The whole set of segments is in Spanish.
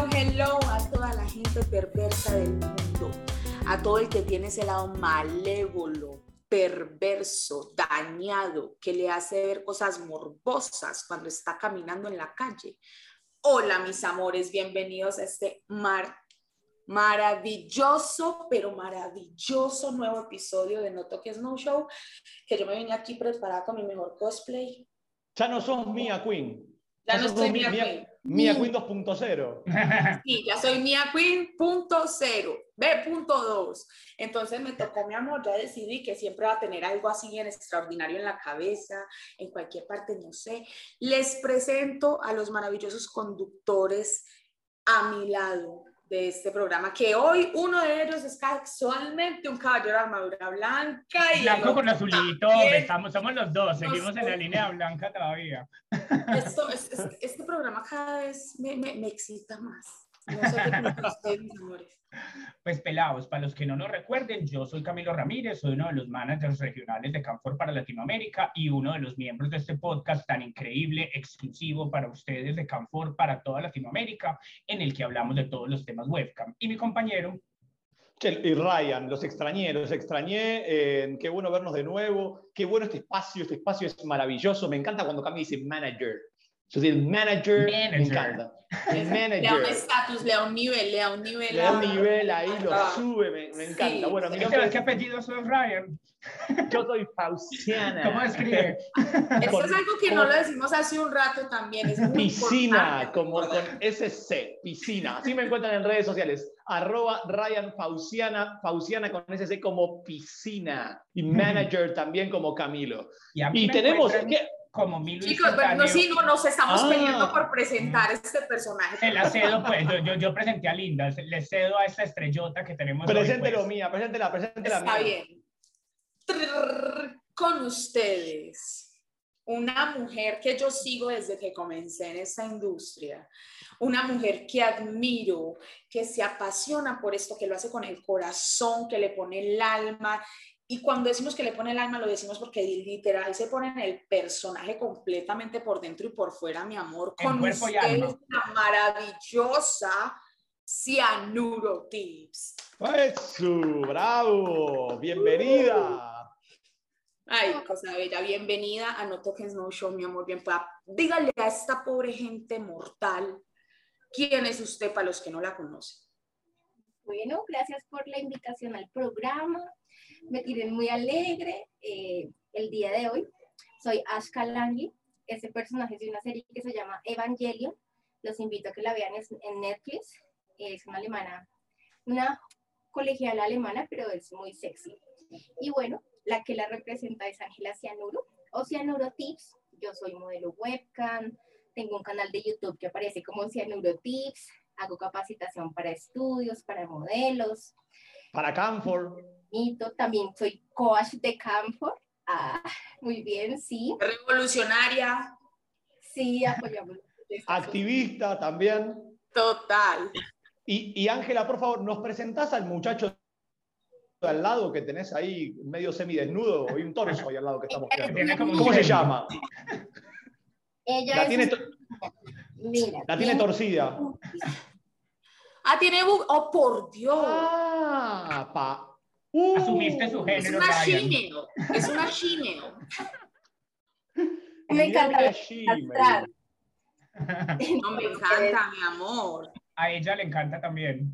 hello, hello a toda la gente perversa del mundo, a todo el que tiene ese lado malévolo, perverso, dañado, que le hace ver cosas morbosas cuando está caminando en la calle. Hola, mis amores, bienvenidos a este mar maravilloso, pero maravilloso nuevo episodio de No Toques No Show, que yo me vine aquí preparada con mi mejor cosplay. Ya no sos Mia Queen. Ya no soy Mia Queen. Mia Queen 2.0. Sí, ya soy Mia Queen punto cero, B.2. Entonces me tocó, mi amor, ya decidí que siempre va a tener algo así en extraordinario en la cabeza, en cualquier parte, no sé. Les presento a los maravillosos conductores a mi lado de este programa, que hoy uno de ellos es casualmente un caballero de armadura blanca. Y Blanco con azulito, estamos, somos los dos, seguimos en la línea blanca todavía. Esto, es, es, este programa cada vez me, me, me excita más. Pues pelados, para los que no nos recuerden, yo soy Camilo Ramírez, soy uno de los managers regionales de Canfor para Latinoamérica y uno de los miembros de este podcast tan increíble, exclusivo para ustedes de Canfor para toda Latinoamérica, en el que hablamos de todos los temas webcam. Y mi compañero... Y Ryan, los extrañé, los extrañé, eh, qué bueno vernos de nuevo, qué bueno este espacio, este espacio es maravilloso, me encanta cuando Cami dice manager, yo soy el manager, Manager. me encanta. El manager. Le da un estatus, le da un nivel, le da un nivel. Le da un nivel ahí, lo sube, me, me encanta. Sí. Bueno, mi ¿Qué, nombre qué apellido sos, Ryan? yo soy Faustiana. ¿Cómo escribe? Esto Con- es algo que no lo decimos hace un rato también. Es muy Piscina, importante como con SC, piscina. Así me encuentran en redes sociales. Arroba Ryan Fauciana, Fauciana con SC como piscina. Y manager también como Camilo. Y, tenemos, encuentran ¿qué? Como Milo Chicos, bueno, no, sí, no, nos estamos Ah. peleando por presentar este personaje. Se la cedo, pues, yo, yo, yo presenté a Linda, le cedo a esta estrellota que tenemos hoy, Preséntelo pues. mía, preséntela, preséntela Está mía. bien. Trrr, Con ustedes, una mujer que yo sigo desde que comencé en esta industria, una mujer que admiro, que se apasiona por esto, que lo hace con el corazón, que le pone el alma. Y cuando decimos que le pone el alma, lo decimos porque literal se pone en el personaje completamente por dentro y por fuera, mi amor. Con ustedes, la maravillosa Cianuro Tips. Eso, bravo, bienvenida. Ay, cosa bella, bienvenida a No Toques No Show, mi amor, bien. Dígale a esta pobre gente mortal quién es usted para los que no la conocen. Bueno, gracias por la invitación al programa. Me tienen muy alegre eh, el día de hoy. Soy Ash Kalangi. Ese personaje es de una serie que se llama Evangelion. Los invito a que la vean en Netflix. Es una alemana, una colegiala alemana, pero es muy sexy. Y bueno, la que la representa es Ángela Cianuro o Cianuro Tips. Yo soy modelo webcam. Tengo un canal de YouTube que aparece como Cianuro Tips hago capacitación para estudios, para modelos, Para Canfor. También soy coach de campo. Ah, muy bien, sí, Revolucionaria, sí, apoyamos. Activista también. total. Y y Ángela, por favor, ¿nos presentás al muchacho de al lado que tenés ahí medio semidesnudo y un torso ahí al lado que estamos viendo? ¿Cómo se llama? Ella La es, tiene, to- mira, la tiene torcida. Ah, tiene bug. Oh, por Dios. Ah, pa. Uh, Asumiste su es género, una Ryan. chineo. Es una chineo. Me encanta. No me encanta, mi amor. A ella le encanta también.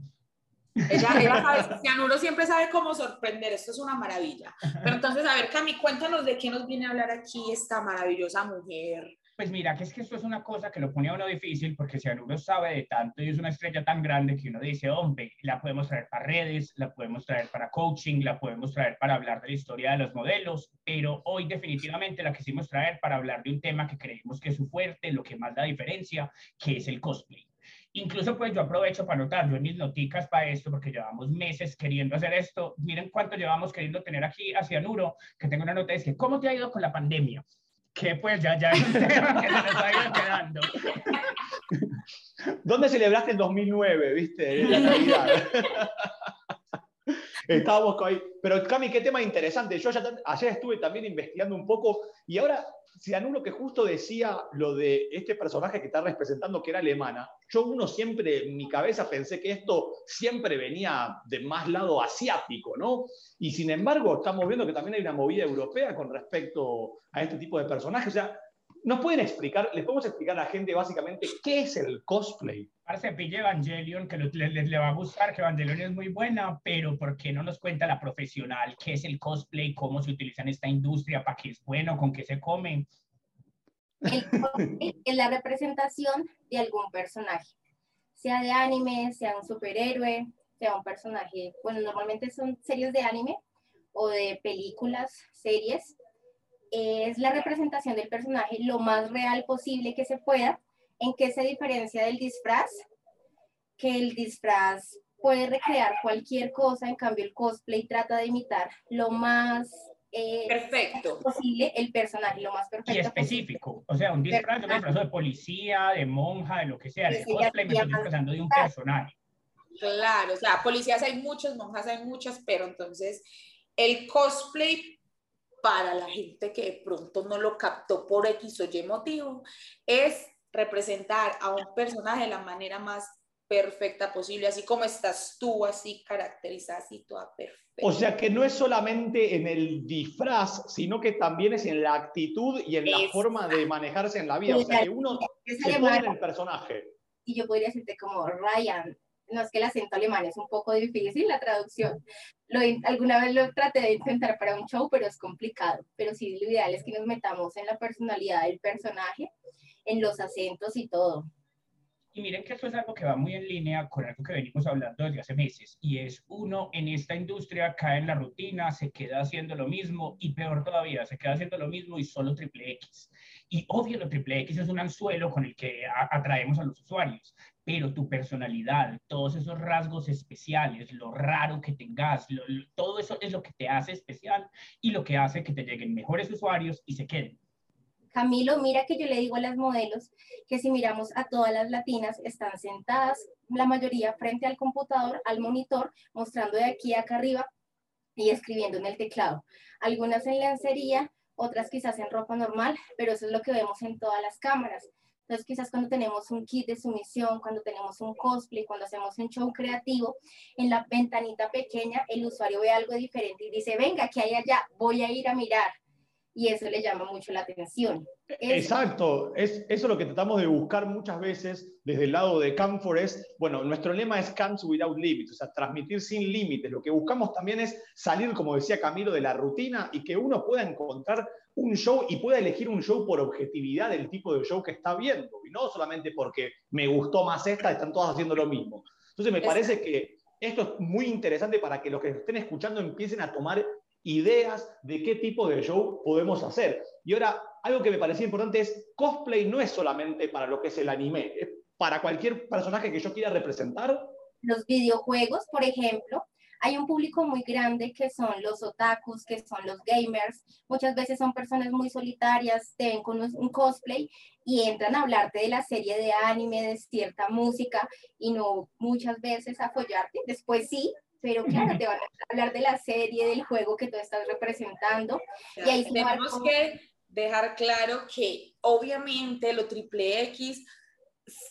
Ella, ella sabe, Cianuro siempre sabe cómo sorprender, esto es una maravilla. Pero entonces, a ver, Cami, cuéntanos de qué nos viene a hablar aquí esta maravillosa mujer. Pues mira, que es que esto es una cosa que lo pone a uno difícil porque uno sabe de tanto y es una estrella tan grande que uno dice, hombre, la podemos traer para redes, la podemos traer para coaching, la podemos traer para hablar de la historia de los modelos, pero hoy definitivamente la quisimos traer para hablar de un tema que creemos que es su fuerte, lo que más da diferencia, que es el cosplay. Incluso pues yo aprovecho para anotar, yo en mis noticas para esto, porque llevamos meses queriendo hacer esto. Miren cuánto llevamos queriendo tener aquí hacia Nuro, que tengo una nota, es que, ¿cómo te ha ido con la pandemia? Que pues ya, ya es un tema que se nos ha ido quedando. ¿Dónde celebraste el 2009, viste? La Navidad. Estábamos ahí. Pero Cami, qué tema interesante. Yo ayer estuve también investigando un poco y ahora si anulo que justo decía lo de este personaje que está representando que era alemana, yo uno siempre en mi cabeza pensé que esto siempre venía de más lado asiático, ¿no? Y sin embargo estamos viendo que también hay una movida europea con respecto a este tipo de personajes. ¿Nos pueden explicar, les podemos explicar a la gente básicamente qué es el cosplay? Parece pille Evangelion, que le, le, va a gustar, que Evangelion es muy buena, pero ¿por qué no nos cuenta la profesional qué es el cosplay, cómo se utiliza en esta industria, para qué es bueno, con qué se come? El cosplay es la representación de algún personaje, sea de anime, sea un superhéroe, sea un personaje, bueno, normalmente son series de anime o de películas, series, es la representación del personaje lo más real posible que se pueda. ¿En qué se diferencia del disfraz? Que el disfraz puede recrear cualquier cosa, en cambio el cosplay trata de imitar lo más eh, perfecto posible el personaje, lo más perfecto. Y específico, o sea, un disfraz, un disfraz de policía, de monja, de lo que sea, el cosplay me estoy disfrazando de un personaje. Claro, o sea, policías hay muchos, monjas hay muchas, pero entonces el cosplay para la gente que de pronto no lo captó por X o Y motivo, es representar a un personaje de la manera más perfecta posible, así como estás tú, así caracterizada, así toda perfecta. O sea que no es solamente en el disfraz, sino que también es en la actitud y en la forma de manejarse en la vida. O sea que uno se pone en el personaje. Y yo podría decirte como Ryan, no es que el acento alemán es un poco difícil, la traducción. Lo, alguna vez lo traté de intentar para un show, pero es complicado. Pero sí, lo ideal es que nos metamos en la personalidad del personaje, en los acentos y todo. Y miren que eso es algo que va muy en línea con algo que venimos hablando desde hace meses, y es uno en esta industria cae en la rutina, se queda haciendo lo mismo, y peor todavía, se queda haciendo lo mismo y solo triple X. Y obvio, lo triple X es un anzuelo con el que atraemos a los usuarios, pero tu personalidad, todos esos rasgos especiales, lo raro que tengas, todo eso es lo que te hace especial y lo que hace que te lleguen mejores usuarios y se queden. Camilo, mira que yo le digo a las modelos que si miramos a todas las latinas, están sentadas, la mayoría frente al computador, al monitor, mostrando de aquí a acá arriba y escribiendo en el teclado. Algunas en lencería, otras quizás en ropa normal, pero eso es lo que vemos en todas las cámaras. Entonces, quizás cuando tenemos un kit de sumisión, cuando tenemos un cosplay, cuando hacemos un show creativo, en la ventanita pequeña el usuario ve algo diferente y dice, venga, ¿qué hay allá? Voy a ir a mirar. Y eso le llama mucho la atención. Exacto, es, eso es lo que tratamos de buscar muchas veces desde el lado de Camfor es, bueno, nuestro lema es Camps Without Limits, o sea, transmitir sin límites. Lo que buscamos también es salir, como decía Camilo, de la rutina y que uno pueda encontrar un show y pueda elegir un show por objetividad del tipo de show que está viendo, y no solamente porque me gustó más esta, están todas haciendo lo mismo. Entonces me parece que esto es muy interesante para que los que estén escuchando empiecen a tomar ideas de qué tipo de show podemos hacer. Y ahora, algo que me parecía importante es, cosplay no es solamente para lo que es el anime, es para cualquier personaje que yo quiera representar. Los videojuegos, por ejemplo, hay un público muy grande que son los otakus, que son los gamers. Muchas veces son personas muy solitarias, te ven con un cosplay y entran a hablarte de la serie de anime, de cierta música y no muchas veces apoyarte. Después sí, pero claro, te van a hablar de la serie, del juego que tú estás representando. y ahí tenemos que dejar claro que obviamente lo triple X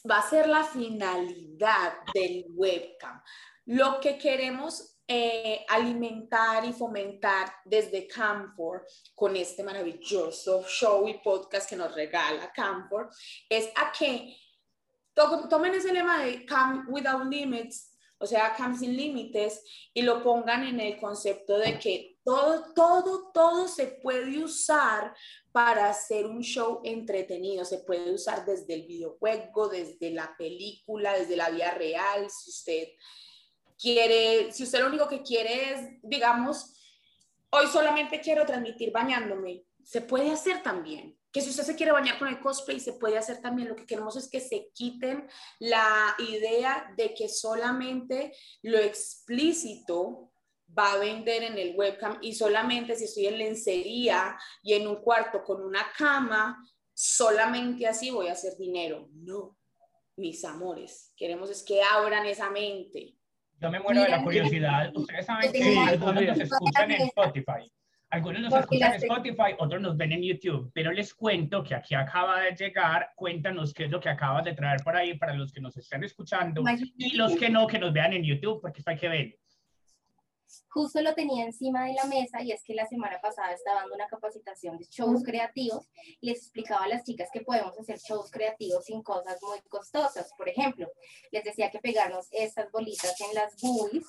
va a ser la finalidad del webcam. Lo que queremos eh, alimentar y fomentar desde Camfor con este maravilloso show y podcast que nos regala Camfor es a que tomen ese lema de Come Without Limits, o sea, Come sin límites, y lo pongan en el concepto de que todo, todo, todo se puede usar para hacer un show entretenido. Se puede usar desde el videojuego, desde la película, desde la vida real, si usted quiere, si usted lo único que quiere es, digamos, hoy solamente quiero transmitir bañándome, se puede hacer también. Que si usted se quiere bañar con el cosplay, se puede hacer también. Lo que queremos es que se quiten la idea de que solamente lo explícito va a vender en el webcam y solamente si estoy en lencería y en un cuarto con una cama, solamente así voy a hacer dinero. No, mis amores, queremos es que abran esa mente Yo me muero de la curiosidad. Ustedes saben que algunos nos escuchan en Spotify. Algunos nos escuchan en Spotify, otros nos ven en YouTube, pero les cuento que aquí acaba de llegar, cuéntanos qué es lo que acabas de traer por ahí para los que nos están escuchando y los que no, que nos vean en YouTube, porque esto hay que ver. Justo lo tenía encima de la mesa y es que la semana pasada estaba dando una capacitación de shows creativos y les explicaba a las chicas que podemos hacer shows creativos sin cosas muy costosas. Por ejemplo, les decía que pegarnos estas bolitas en las boobies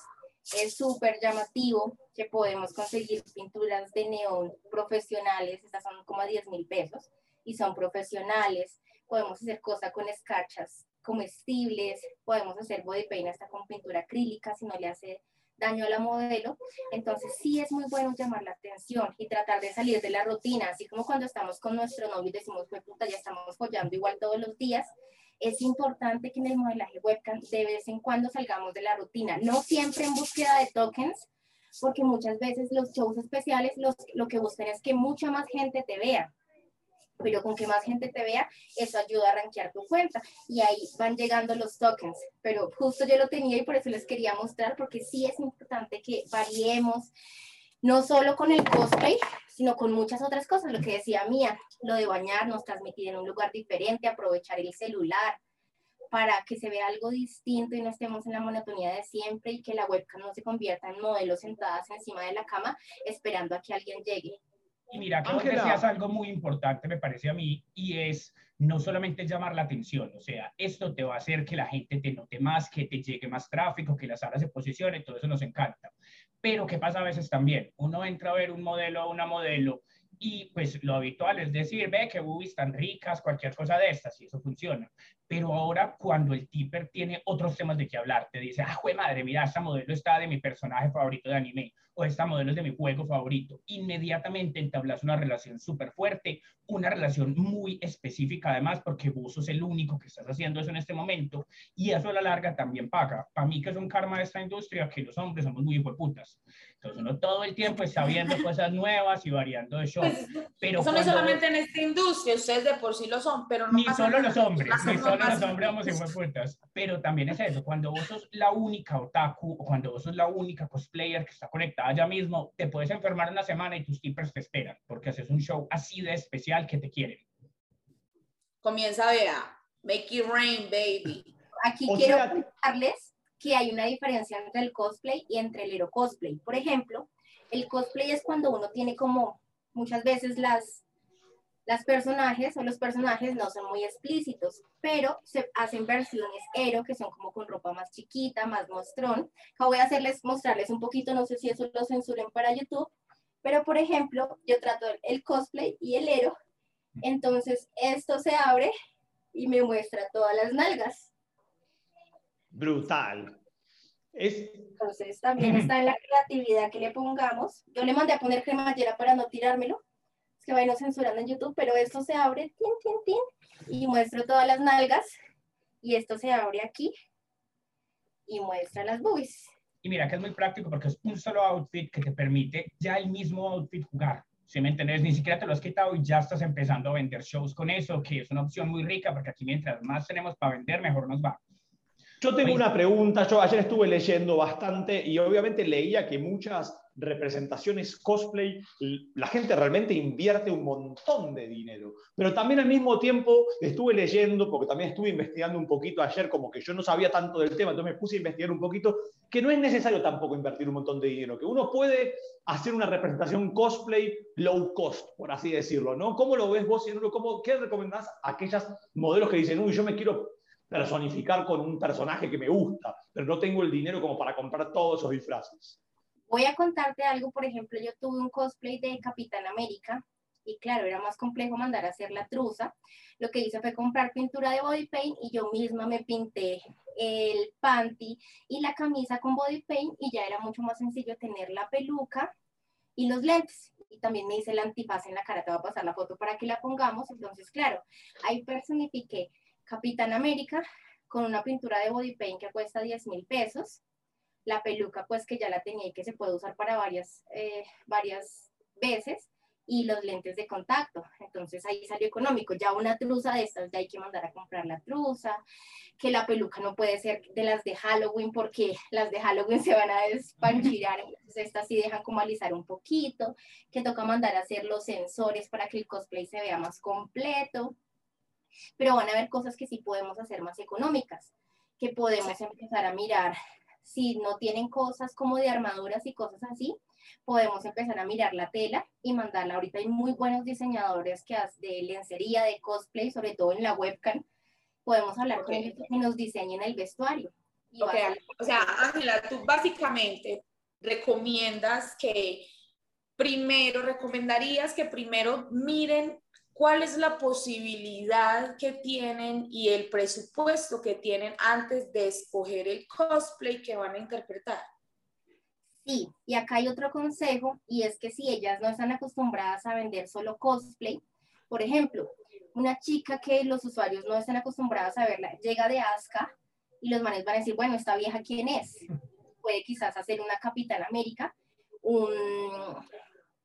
es súper llamativo que podemos conseguir pinturas de neón profesionales, estas son como a 10 mil pesos y son profesionales. Podemos hacer cosas con escarchas comestibles, podemos hacer body paint hasta con pintura acrílica si no le hace daño a la modelo. Entonces sí es muy bueno llamar la atención y tratar de salir de la rutina, así como cuando estamos con nuestro novio y decimos, puta, ya estamos follando igual todos los días. Es importante que en el modelaje webcam de vez en cuando salgamos de la rutina, no siempre en búsqueda de tokens, porque muchas veces los shows especiales los, lo que buscan es que mucha más gente te vea pero con que más gente te vea, eso ayuda a rankear tu cuenta y ahí van llegando los tokens. Pero justo yo lo tenía y por eso les quería mostrar, porque sí es importante que variemos, no solo con el cosplay, sino con muchas otras cosas. Lo que decía Mía, lo de bañarnos, transmitir en un lugar diferente, aprovechar el celular para que se vea algo distinto y no estemos en la monotonía de siempre y que la webcam no se convierta en modelos sentadas encima de la cama esperando a que alguien llegue. Y mira, que vos decías algo muy importante, me parece a mí, y es no solamente llamar la atención, o sea, esto te va a hacer que la gente te note más, que te llegue más tráfico, que las salas se posicionen, todo eso nos encanta. Pero ¿qué pasa a veces también? Uno entra a ver un modelo una modelo y pues lo habitual es decir, ve que boobies tan ricas, cualquier cosa de estas, y eso funciona. Pero ahora cuando el tipper tiene otros temas de qué hablar, te dice, ah, jue madre, mira, esta modelo está de mi personaje favorito de anime, o esta modelo es de mi juego favorito, inmediatamente entablas una relación súper fuerte, una relación muy específica además, porque vos sos el único que estás haciendo eso en este momento, y eso a la larga también paga. Para mí que es un karma de esta industria, que los hombres somos muy putas. Entonces uno todo el tiempo está viendo cosas nuevas y variando de show. Pues, pero eso no solamente en esta industria, ustedes de por sí lo son, pero no Ni solo los hombres, ni solo los hombres vamos en putas. Pero también es eso, cuando vos sos la única otaku o cuando vos sos la única cosplayer que está conectada ya mismo, te puedes enfermar una semana y tus tippers te esperan, porque haces un show así de especial que te quieren. Comienza, vea, make it rain, baby. Aquí quiero contarles que hay una diferencia entre el cosplay y entre el hero cosplay. Por ejemplo, el cosplay es cuando uno tiene como muchas veces las, las personajes o los personajes no son muy explícitos, pero se hacen versiones hero que son como con ropa más chiquita, más mostrón. voy a hacerles, mostrarles un poquito, no sé si eso lo censuren para YouTube, pero por ejemplo, yo trato el cosplay y el hero, entonces esto se abre y me muestra todas las nalgas brutal. Es... Entonces también está en la creatividad que le pongamos. Yo le mandé a poner cremallera para no tirármelo. Es que vayan censurando en YouTube, pero esto se abre, tin, tin, tin, y muestro todas las nalgas. Y esto se abre aquí y muestra las boobies. Y mira que es muy práctico porque es un solo outfit que te permite ya el mismo outfit jugar. Si me entendés, ni siquiera te lo has quitado y ya estás empezando a vender shows con eso, que es una opción muy rica porque aquí mientras más tenemos para vender, mejor nos va. Yo tengo una pregunta, yo ayer estuve leyendo bastante y obviamente leía que muchas representaciones cosplay, la gente realmente invierte un montón de dinero, pero también al mismo tiempo estuve leyendo, porque también estuve investigando un poquito ayer, como que yo no sabía tanto del tema, entonces me puse a investigar un poquito, que no es necesario tampoco invertir un montón de dinero, que uno puede hacer una representación cosplay low cost, por así decirlo, ¿no? ¿Cómo lo ves vos? ¿Cómo, ¿Qué recomendás a aquellas modelos que dicen, uy, yo me quiero personificar con un personaje que me gusta, pero no tengo el dinero como para comprar todos esos disfraces. Voy a contarte algo, por ejemplo, yo tuve un cosplay de Capitán América y claro, era más complejo mandar a hacer la truza. Lo que hice fue comprar pintura de body paint y yo misma me pinté el panty y la camisa con body paint y ya era mucho más sencillo tener la peluca y los lentes. Y también me hice el antifaz en la cara, te voy a pasar la foto para que la pongamos. Entonces, claro, ahí personifiqué Capitán América con una pintura de body paint que cuesta 10 mil pesos. La peluca, pues que ya la tenía y que se puede usar para varias, eh, varias veces. y los lentes de contacto. Entonces ahí salió económico. Ya una truza de estas, ya hay que mandar a comprar la truza, que la peluca no puede ser de las de Halloween porque las de Halloween se van a despanchirar, entonces estas sí dejan como alisar un poquito, que toca mandar a hacer los sensores para que el cosplay se vea más completo. Pero van a haber cosas que sí podemos hacer más económicas, que podemos empezar a mirar si no tienen cosas como de armaduras y cosas así, podemos empezar a mirar la tela y mandarla. Ahorita hay muy buenos diseñadores que de lencería, de cosplay, sobre todo en la webcam. Podemos hablar con ellos que nos diseñen el vestuario. O sea, Ángela, tú básicamente recomiendas que primero, recomendarías que primero miren cuál es la posibilidad que tienen y el presupuesto que tienen antes de escoger el cosplay que van a interpretar. Sí, y acá hay otro consejo y es que si ellas no están acostumbradas a vender solo cosplay, por ejemplo, una chica que los usuarios no están acostumbrados a verla, llega de Aska y los manes van a decir, bueno, esta vieja quién es? Puede quizás hacer una Capitán América, un,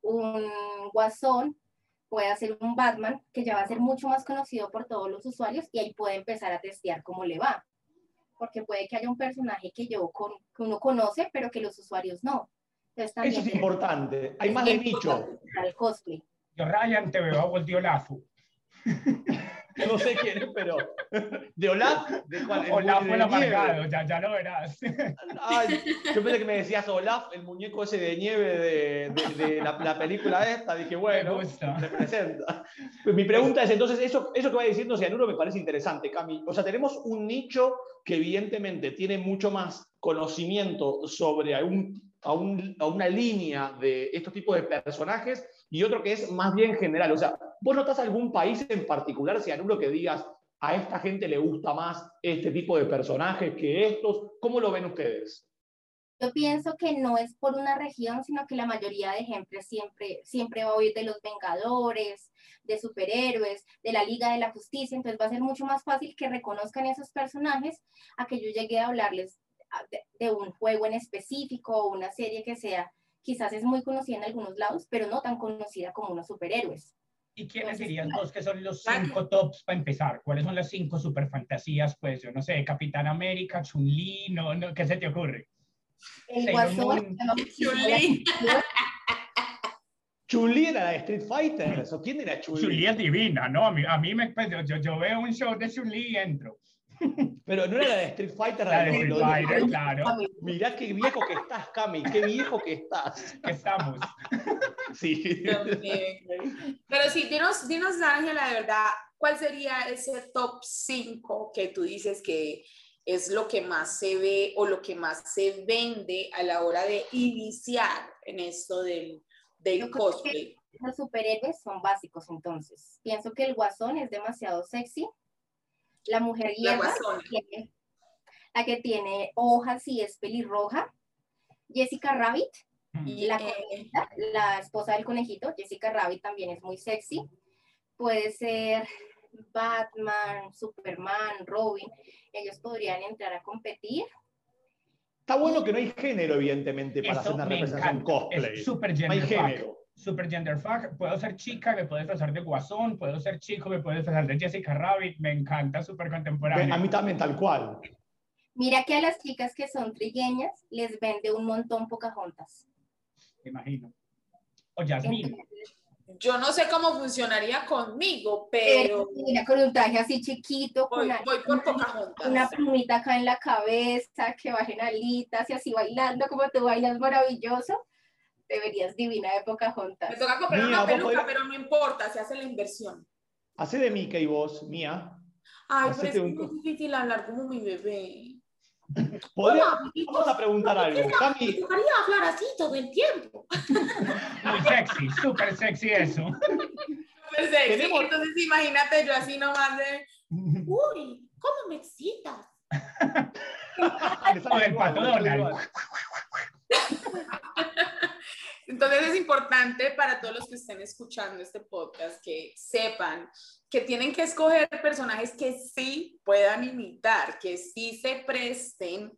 un guasón, puede hacer un Batman que ya va a ser mucho más conocido por todos los usuarios y ahí puede empezar a testear cómo le va. Porque puede que haya un personaje que yo con, que uno conoce, pero que los usuarios no. Eso es importante. Hay más de nicho. Al cosplay. Yo Ryan te veo a Voltiolazo. no sé quién es, pero. ¿De Olaf? ¿De? Olaf fue el amargado, ya, ya lo verás. Ay, yo pensé que me decías Olaf, el muñeco ese de nieve de, de, la, la, película esta. Dije, bueno, representa. Pues mi pregunta es: entonces, eso, eso que va diciendo Cianuro me parece interesante, Cami. O sea, tenemos un nicho que evidentemente tiene mucho más conocimiento sobre algún, a, un, a una línea de estos tipos de personajes y otro que es más bien general. O sea, ¿vos notas algún país en particular, si uno que digas, a esta gente le gusta más este tipo de personajes que estos? ¿Cómo lo ven ustedes? Yo pienso que no es por una región, sino que la mayoría de ejemplos siempre, siempre va a oír de los Vengadores, de superhéroes, de la Liga de la Justicia, entonces va a ser mucho más fácil que reconozcan esos personajes a que yo llegue a hablarles de un juego en específico o una serie que sea quizás es muy conocida en algunos lados, pero no tan conocida como unos superhéroes. ¿Y quiénes dirían vos que son los cinco tops para empezar? ¿Cuáles son las cinco super fantasías? Pues yo no sé, Capitán América, Chun-Li, no, no, ¿qué se te ocurre? El Guasón, Chun-Li. Chun-Li era la de Street Fighter, ¿o quién era Chun-Li? Chun-Li es divina, ¿no? A mí, a mí me, pues, yo, yo veo un show de Chun-Li y entro. Pero no era la de Street Fighter. La de Street Fighter, claro. Mirá qué viejo que estás, Cami, qué viejo que estás. Estamos. Sí. Pero sí, dinos, dinos, Ángela, de verdad, ¿cuál sería ese top 5 que tú dices que es lo que más se ve o lo que más se vende a la hora de iniciar en esto del, del cosplay? Los superhéroes son básicos, entonces. Pienso que el guasón es demasiado sexy la mujer hierba, la, que tiene hojas y es pelirroja. Jessica Rabbit, la, la esposa del conejito, Jessica Rabbit también es muy sexy. Puede ser Batman, Superman, Robin. Ellos podrían entrar a competir. Está bueno que no hay género, evidentemente, para hacer una representación cosplay. Es super no hay género super gender fuck, puedo ser chica, me puedo disfrazar de Guasón, puedo ser chico, me puedo disfrazar de Jessica Rabbit, me encanta, súper contemporáneo. A mí también, tal cual. Mira que a las chicas que son trigueñas les vende un montón Pocahontas. Me imagino. O Jasmine. Yo no sé cómo funcionaría conmigo, pero... Mira, con un traje así chiquito, voy, con voy por Pocahontas. una plumita acá en la cabeza, que bajen alitas y así bailando como tú bailas maravilloso deberías divina de Pocahontas. Me toca comprar una peluca, pero no importa, se hace la inversión. Hace de Mika y vos, Mía. Ay, pero es muy difícil hablar como mi bebé. Vamos a preguntar algo. Me gustaría hablar así todo el tiempo. Muy sexy, súper sexy eso. Súper sexy. Entonces imagínate yo así nomás de, uy, ¿cómo me excitas? o el pato Donald. Entonces es importante para todos los que estén escuchando este podcast que sepan que tienen que escoger personajes que sí puedan imitar, que sí se presten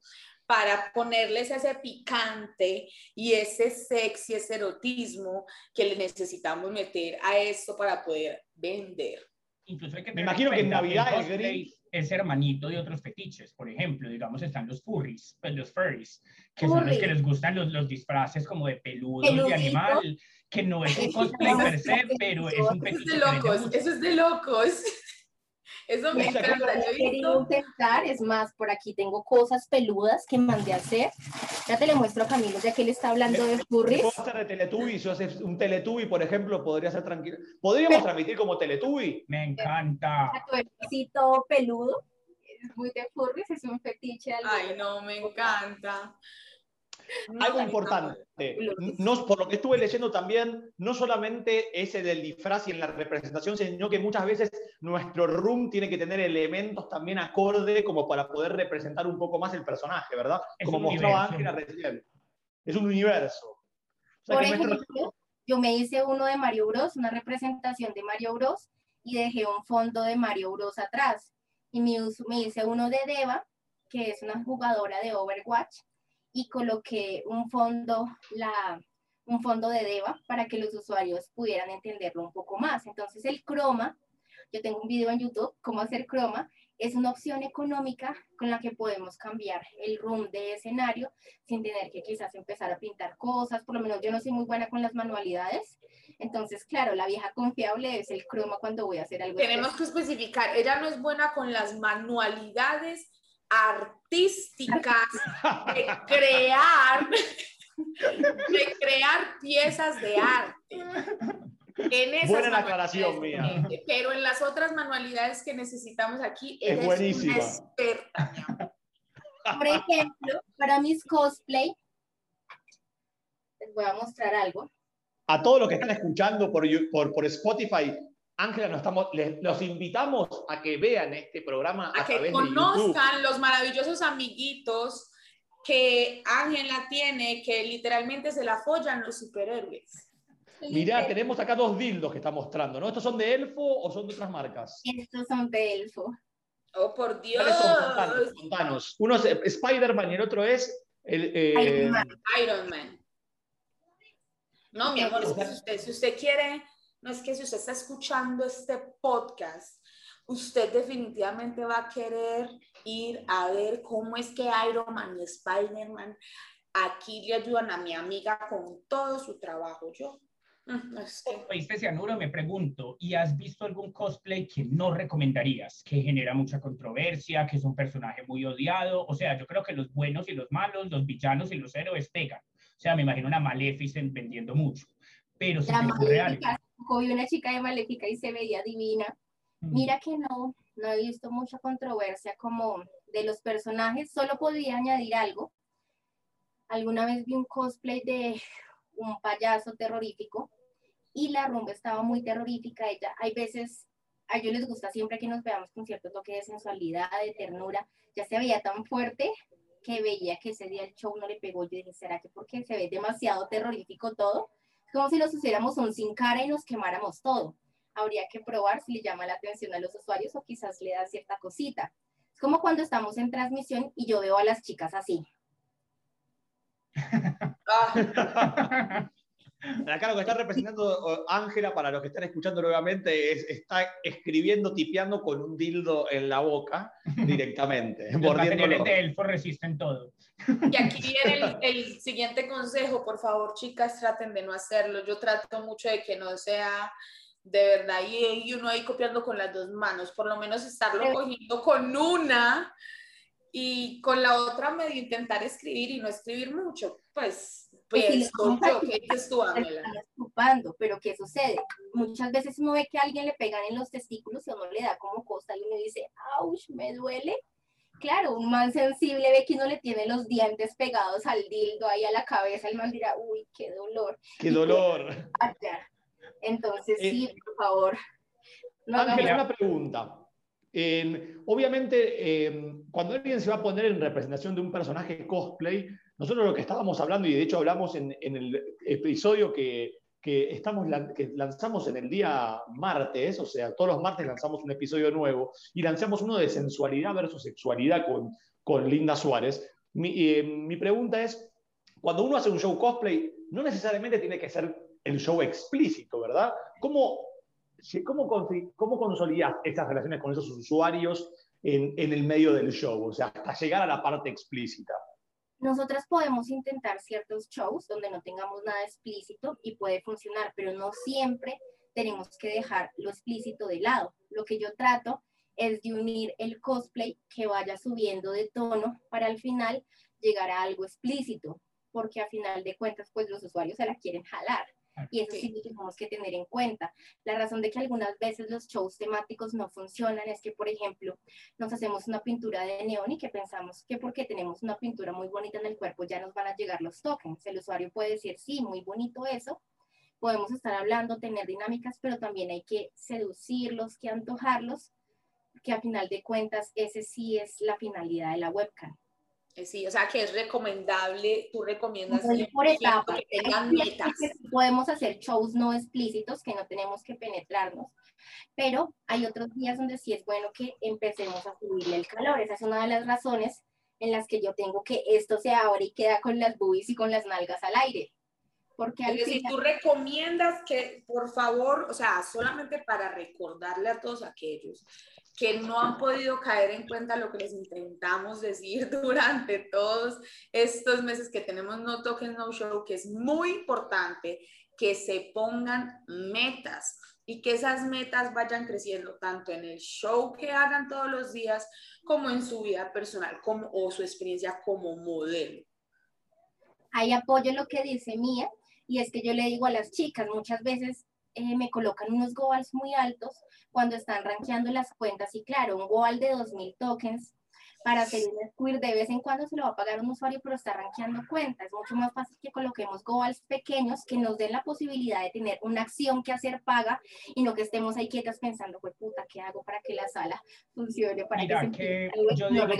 para ponerles ese picante y ese sexy, ese erotismo que le necesitamos meter a esto para poder vender. Incluso hay que Me imagino que en Navidad el gris es hermanito de otros fetiches. Por ejemplo, digamos, están los furries, pues, los furries, que son los que les gustan los, los disfraces como de peludo, de animal, que no es un cosplay per se, pero es un fetiche. Eso es de locos, eso es de locos. Eso me encanta. Yo intentar, es más, por aquí tengo cosas peludas que mandé a hacer. Ya te le muestro a Camilo, ya que él está hablando de furries. De Teletubby, si haces un Teletubby, por ejemplo, podría ser tranquilo. ¿Podríamos transmitir como Teletubby? Me encanta. Tu peludo, es muy de furries, es un fetiche. Ay, no, me encanta. Algo importante, no, por lo que estuve leyendo también, no solamente ese del disfraz y en la representación, sino que muchas veces nuestro room tiene que tener elementos también acorde como para poder representar un poco más el personaje, ¿verdad? como mostraba Ángela recién. Es un universo. por ejemplo, yo me hice uno de Mario Bros, una representación de Mario Bros, y dejé un fondo de Mario Bros atrás. Y me, me hice uno de Deva, que es una jugadora de Overwatch, y coloqué un fondo, la, un fondo de DEVA para que los usuarios pudieran entenderlo un poco más. Entonces el croma, yo tengo un video en YouTube, cómo hacer croma, es una opción económica con la que podemos cambiar el room de escenario sin tener que quizás empezar a pintar cosas, por lo menos yo no soy muy buena con las manualidades, entonces claro, la vieja confiable es el croma cuando voy a hacer algo. Tenemos que especificar, ella no es buena con las manualidades, artísticas de crear, de crear piezas de arte. En Buena aclaración mía. Pero en las otras manualidades que necesitamos aquí, es buenísima. experta. Por ejemplo, para mis cosplay, les voy a mostrar algo. A todos los que están escuchando por, por, por Spotify, Ángela, los invitamos a que vean este programa. A, que conozcan los maravillosos amiguitos que Ángela tiene, que literalmente se la follan los superhéroes. Mirá, tenemos acá dos dildos que está mostrando, ¿no? ¿Estos son de Elfo o son de otras marcas? Estos son de Elfo. Oh, por Dios. Contanos, Uno es Spider-Man y el otro es el, eh, Iron, Man. No, mi amor, si usted quiere no es que si usted está escuchando este podcast, usted definitivamente va a querer ir a ver cómo es que Iron Man y Spider-Man aquí le ayudan a mi amiga con todo su trabajo. Yo. Mm, Oíste, Cianuro, me pregunto, ¿y has visto algún cosplay que no recomendarías, que genera mucha controversia, que es un personaje muy odiado? O sea, yo creo que los buenos y los malos, los villanos y los héroes pegan. O sea, me imagino una Maleficent vendiendo mucho. Pero si real vi una chica de Maléfica y se veía divina. Mira que no, no he visto mucha controversia como de los personajes, solo podría añadir algo. Alguna vez vi un cosplay de un payaso terrorífico y la rumba estaba muy terrorífica. Ella, hay veces, a ellos les gusta siempre que nos veamos con cierto toque de sensualidad, de ternura. Ya se veía tan fuerte que veía que ese día el show no le pegó. Yo dije, ¿será que porque se ve demasiado terrorífico todo? Como si nos hiciéramos un sin cara y nos quemáramos todo. Habría que probar si le llama la atención a los usuarios o quizás le da cierta cosita. Es como cuando estamos en transmisión y yo veo a las chicas así. Acá lo que está representando Ángela, para los que están escuchando nuevamente, es, está escribiendo, tipeando con un dildo en la boca directamente. Los materiales de elfo resisten todo. Y aquí viene el, siguiente consejo, por favor, chicas, traten de no hacerlo. Yo trato mucho de que no sea de verdad y, uno ahí copiando con las dos manos, por lo menos estarlo cogiendo con una y con la otra medio intentar escribir y no escribir mucho, pues, pues, yo, ¿qué dices tú, Pero ¿qué sucede? Muchas veces uno ve que a alguien le pegan en los testículos y uno le da como cosa y uno dice, ¡auch! Me duele claro, un man sensible ve que uno le tiene los dientes pegados al dildo ahí a la cabeza, el man dirá, uy, qué dolor. Qué dolor. Entonces, sí, eh, por favor. No Ángela, una pregunta. obviamente, cuando alguien se va a poner en representación de un personaje cosplay, nosotros lo que estábamos hablando, y de hecho hablamos en el episodio que, que, estamos, que lanzamos en el día martes, o sea, todos los martes lanzamos un episodio nuevo y lanzamos uno de sensualidad versus sexualidad con, con Linda Suárez. Mi, mi pregunta es, cuando uno hace un show cosplay, no necesariamente tiene que ser el show explícito, ¿verdad? ¿Cómo, cómo, cómo consolidas estas relaciones con esos usuarios en, en, el medio del show? O sea, hasta llegar a la parte explícita. Nosotras podemos intentar ciertos shows donde no tengamos nada explícito y puede funcionar, pero no siempre tenemos que dejar lo explícito de lado. Lo que yo trato es de unir el cosplay que vaya subiendo de tono para al final llegar a algo explícito, porque a final de cuentas pues los usuarios se la quieren jalar. Y eso sí lo tenemos que tener en cuenta. La razón de que algunas veces los shows temáticos no funcionan es que, por ejemplo, nos hacemos una pintura de neón y que pensamos que porque tenemos una pintura muy bonita en el cuerpo ya nos van a llegar los tokens. El usuario puede decir, sí, muy bonito eso. Podemos estar hablando, tener dinámicas, pero también hay que seducirlos, que antojarlos, que a final de cuentas ese sí es la finalidad de la webcam. Eh, sí, o sea que es recomendable, tú recomiendas por etapa, que tengan metas. Podemos hacer shows no explícitos que no tenemos que penetrarnos, pero hay otros días donde sí es bueno que empecemos a subirle el calor. Esa es una de las razones en las que yo tengo que esto se abre y queda con las boobies y con las nalgas al aire. Porque es decir, tú recomiendas que, por favor, o sea, solamente para recordarle a todos aquellos que no han podido caer en cuenta lo que les intentamos decir durante todos estos meses que tenemos No Token No Show, que es muy importante que se pongan metas y que esas metas vayan creciendo tanto en el show que hagan todos los días como en su vida personal como, o su experiencia como modelo. Ahí apoyo lo que dice Mía y es que yo le digo a las chicas, muchas veces eh, me colocan unos goals muy altos cuando están rankeando las cuentas y claro, un goal de 2.000 tokens para hacer un square de vez en cuando se lo va a pagar un usuario, pero está rankeando cuentas. Es mucho más fácil que coloquemos goals pequeños que nos den la posibilidad de tener una acción que hacer paga y no que estemos ahí quietas pensando, pues puta, ¿qué hago para que la sala funcione? Para Mira, que, yo digo que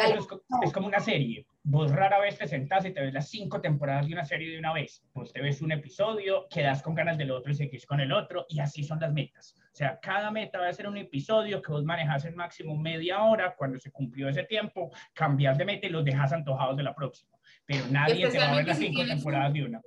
es, como una serie. Vos rara vez te sentás y te ves las cinco temporadas de una serie de una vez. Pues te ves un episodio, quedas con ganas del otro y seguís con el otro y así son las metas. O sea, cada meta va a ser un episodio que vos manejas en máximo media hora. Cuando se cumplió ese tiempo, cambias de meta y los dejas antojados de la próxima. Pero nadie te va a ver las cinco temporadas de una.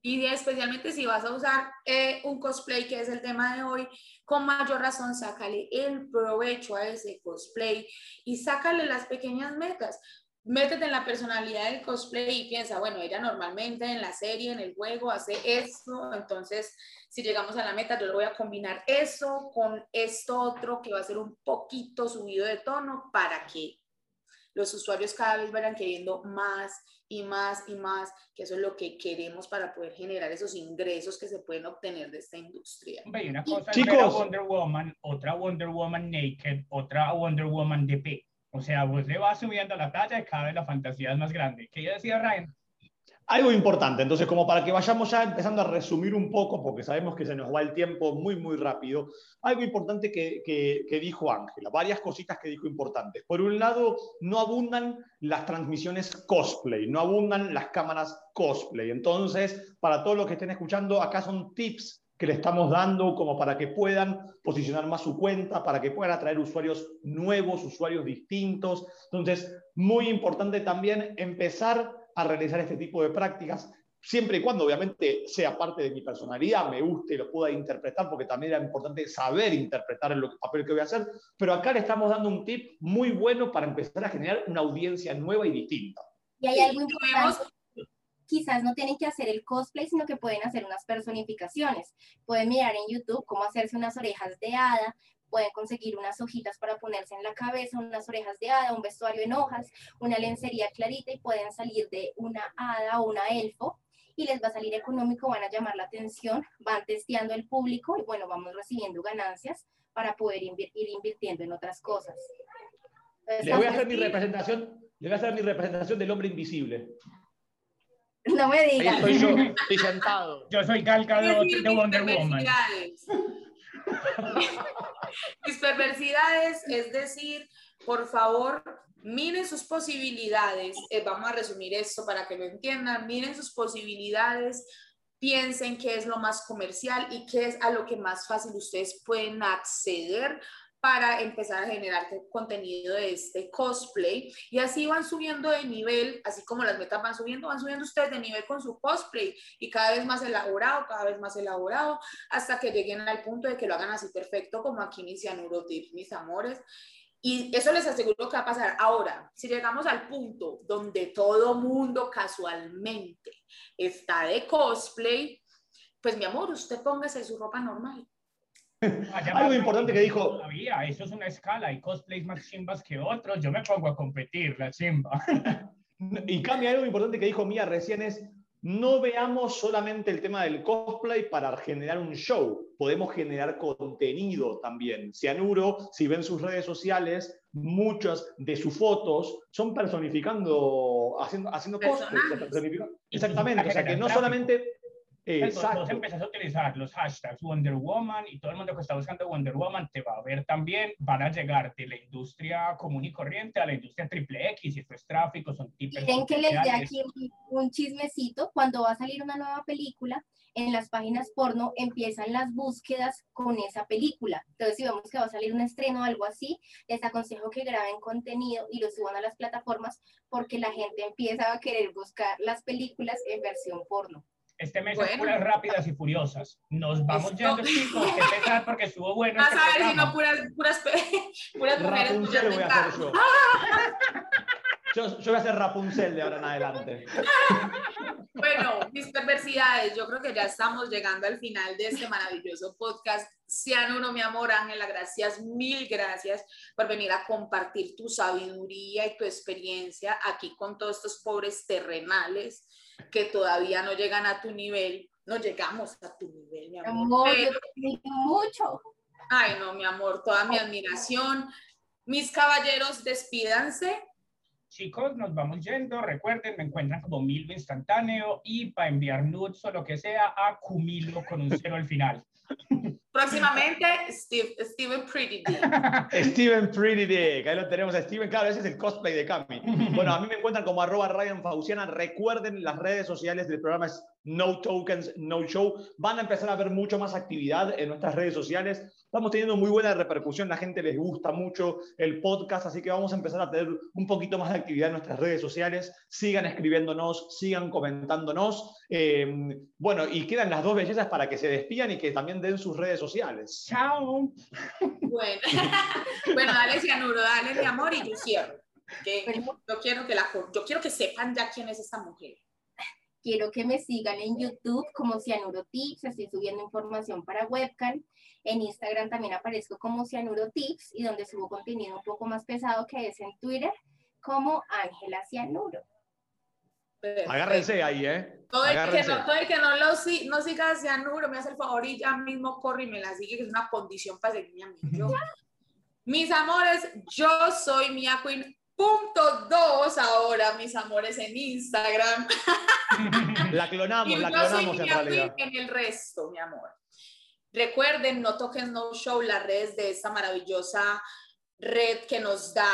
Y especialmente si vas a usar eh, un cosplay, que es el tema de hoy, con mayor razón, sácale el provecho a ese cosplay y sácale las pequeñas metas métete en la personalidad del cosplay y piensa, bueno, ella normalmente en la serie, en el juego, hace esto, entonces si llegamos a la meta, yo le voy a combinar eso con esto otro que va a ser un poquito subido de tono para que los usuarios cada vez vayan queriendo más y más y más, que eso es lo que queremos para poder generar esos ingresos que se pueden obtener de esta industria. una cosa es Wonder Woman, otra Wonder Woman Naked, otra Wonder Woman DP o sea, vos le vas subiendo la talla y cada vez la fantasía es más grande. ¿Qué decía Ryan? Algo importante, entonces como para que vayamos ya empezando a resumir un poco, porque sabemos que se nos va el tiempo muy, muy rápido, algo importante que, que, dijo Ángela, varias cositas que dijo importantes. Por un lado, no abundan las transmisiones cosplay, no abundan las cámaras cosplay. Entonces, para todos los que estén escuchando, acá son tips que le estamos dando como para que puedan posicionar más su cuenta, para que puedan atraer usuarios nuevos, usuarios distintos. Entonces, muy importante también empezar a realizar este tipo de prácticas, siempre y cuando obviamente sea parte de mi personalidad, me guste y lo pueda interpretar, porque también era importante saber interpretar el papel que voy a hacer, pero acá le estamos dando un tip muy bueno para empezar a generar una audiencia nueva y distinta. Y hay algo importante quizás no tienen que hacer el cosplay, sino que pueden hacer unas personificaciones. Pueden mirar en YouTube cómo hacerse unas orejas de hada, pueden conseguir unas hojitas para ponerse en la cabeza, unas orejas de hada, un vestuario en hojas, una lencería clarita y pueden salir de una hada o una elfo y les va a salir económico, van a llamar la atención, van testeando el público y bueno, vamos recibiendo ganancias para poder ir invirtiendo en otras cosas. le voy a hacer mi representación, le voy a hacer mi representación del hombre invisible. No me digas. Estoy yo, estoy sentado. Yo soy Gal de Wonder Woman. Mis perversidades, es decir, por favor, miren sus posibilidades. Eh, vamos a resumir esto para que lo entiendan. Miren sus posibilidades, piensen qué es lo más comercial y qué es a lo que más fácil ustedes pueden acceder para empezar a generar contenido de este cosplay y así van subiendo de nivel, así como las metas van subiendo, van subiendo ustedes de nivel con su cosplay y cada vez más elaborado, cada vez más elaborado, hasta que lleguen al punto de que lo hagan así perfecto como aquí mis Tips, mis amores. Y eso les aseguro que va a pasar. Ahora, si llegamos al punto donde todo mundo casualmente está de cosplay, pues mi amor, usted póngase su ropa normal Algo importante que dijo. Todavía, eso es una escala. Hay cosplays más chimbas que otros. Yo me pongo a competir, la chimba. y cambia algo importante que dijo Mía recién es. No veamos solamente el tema del cosplay para generar un show, podemos generar contenido también. Cianuro, si ven sus redes sociales, muchas de sus fotos son personificando, haciendo, haciendo cosplay. Exactamente, o sea que no solamente Exacto. Empezás a utilizar los hashtags Wonder Woman y todo el mundo que está buscando Wonder Woman te va a ver también. Van a llegar de la industria común y corriente a la industria triple X y esto es tráfico, son tipos. Quieren que les dé aquí un chismecito. Cuando va a salir una nueva película, en las páginas porno empiezan las búsquedas con esa película. Entonces, si vemos que va a salir un estreno o algo así, les aconsejo que graben contenido y lo suban a las plataformas porque la gente empieza a querer buscar las películas en versión porno. Este mes es puras rápidas y furiosas. Nos vamos Esto... yendo, chicos. Qué pesar porque estuvo bueno. Vas este a ver si no puras, puras, puras mujeres. Rapunzel voy a hacer yo. yo. Yo voy a hacer Rapunzel de ahora en adelante. Bueno, mis perversidades, yo creo que ya estamos llegando al final de este maravilloso podcast. Sean uno, mi amor, Ángela, gracias, mil gracias por venir a compartir tu sabiduría y tu experiencia aquí con todos estos pobres terrenales que todavía no llegan a tu nivel, no llegamos a tu nivel, mi amor. mucho. Ay, no, mi amor, toda mi admiración. Mis caballeros, despídanse. Chicos, nos vamos yendo. Recuerden, me encuentran como Milvo Instantáneo y para enviar nudes o lo que sea a Cumilo con un cero al final. Próximamente, Steve, Steven Pretty Dick. Steven Pretty Dick, ahí lo tenemos a Steven. Claro, ese es el cosplay de Cami. Bueno, a mí me encuentran como arroba Ryan Fauciana. Recuerden, las redes sociales del programa es No Tokens, No Show. Van a empezar a ver mucho más actividad en nuestras redes sociales. Estamos teniendo muy buena repercusión, la gente les gusta mucho el podcast, así que vamos a empezar a tener un poquito más de actividad en nuestras redes sociales. Sigan escribiéndonos, sigan comentándonos. Eh, bueno, y quedan las dos bellezas para que se despidan y que también den sus redes sociales. Chao. Bueno, bueno dale cianuro, dale mi amor y yo cierro. Que yo, quiero que la, yo quiero que sepan ya quién es esta mujer. Quiero que me sigan en YouTube como Cianuro Tips, estoy subiendo información para webcam. En Instagram también aparezco como Cianuro Tips y donde subo contenido un poco más pesado que es en Twitter como Ángela Cianuro. Agárrense ahí, ¿eh? Todo el, que no, todo el que no, lo, no siga a Cianuro me hace el favor y ya mismo corre y me la sigue, que es una condición para seguirme a mí. mis amores, yo soy Mia Queen Punto dos ahora, mis amores, en Instagram. La clonamos, la clonamos en realidad. En el resto, mi amor. Recuerden, no toquen No Show, las redes de esta maravillosa red que nos da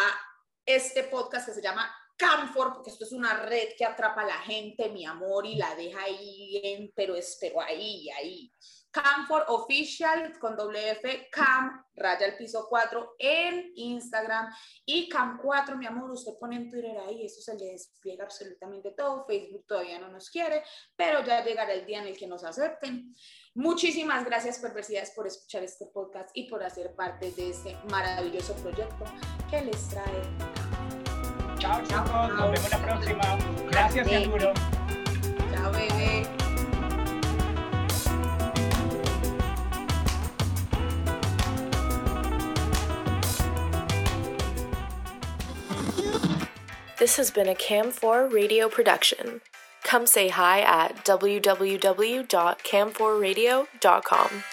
este podcast que se llama Camfor, porque esto es una red que atrapa a la gente, mi amor, y la deja ahí, en, pero espero ahí, ahí. Camfor Official con WF, Cam, raya el piso 4 en Instagram y Cam 4, mi amor, usted pone en Twitter ahí, eso se le despliega absolutamente todo, Facebook todavía no nos quiere, pero ya llegará el día en el que nos acepten. Muchísimas gracias, Perversidades, por escuchar este podcast y por hacer parte de este maravilloso proyecto que les trae. Chao, chao, nos vemos la próxima. Gracias, seguro. Chao, bebé. This has been a Cam4 radio production. Come say hi at www.cam4radio.com.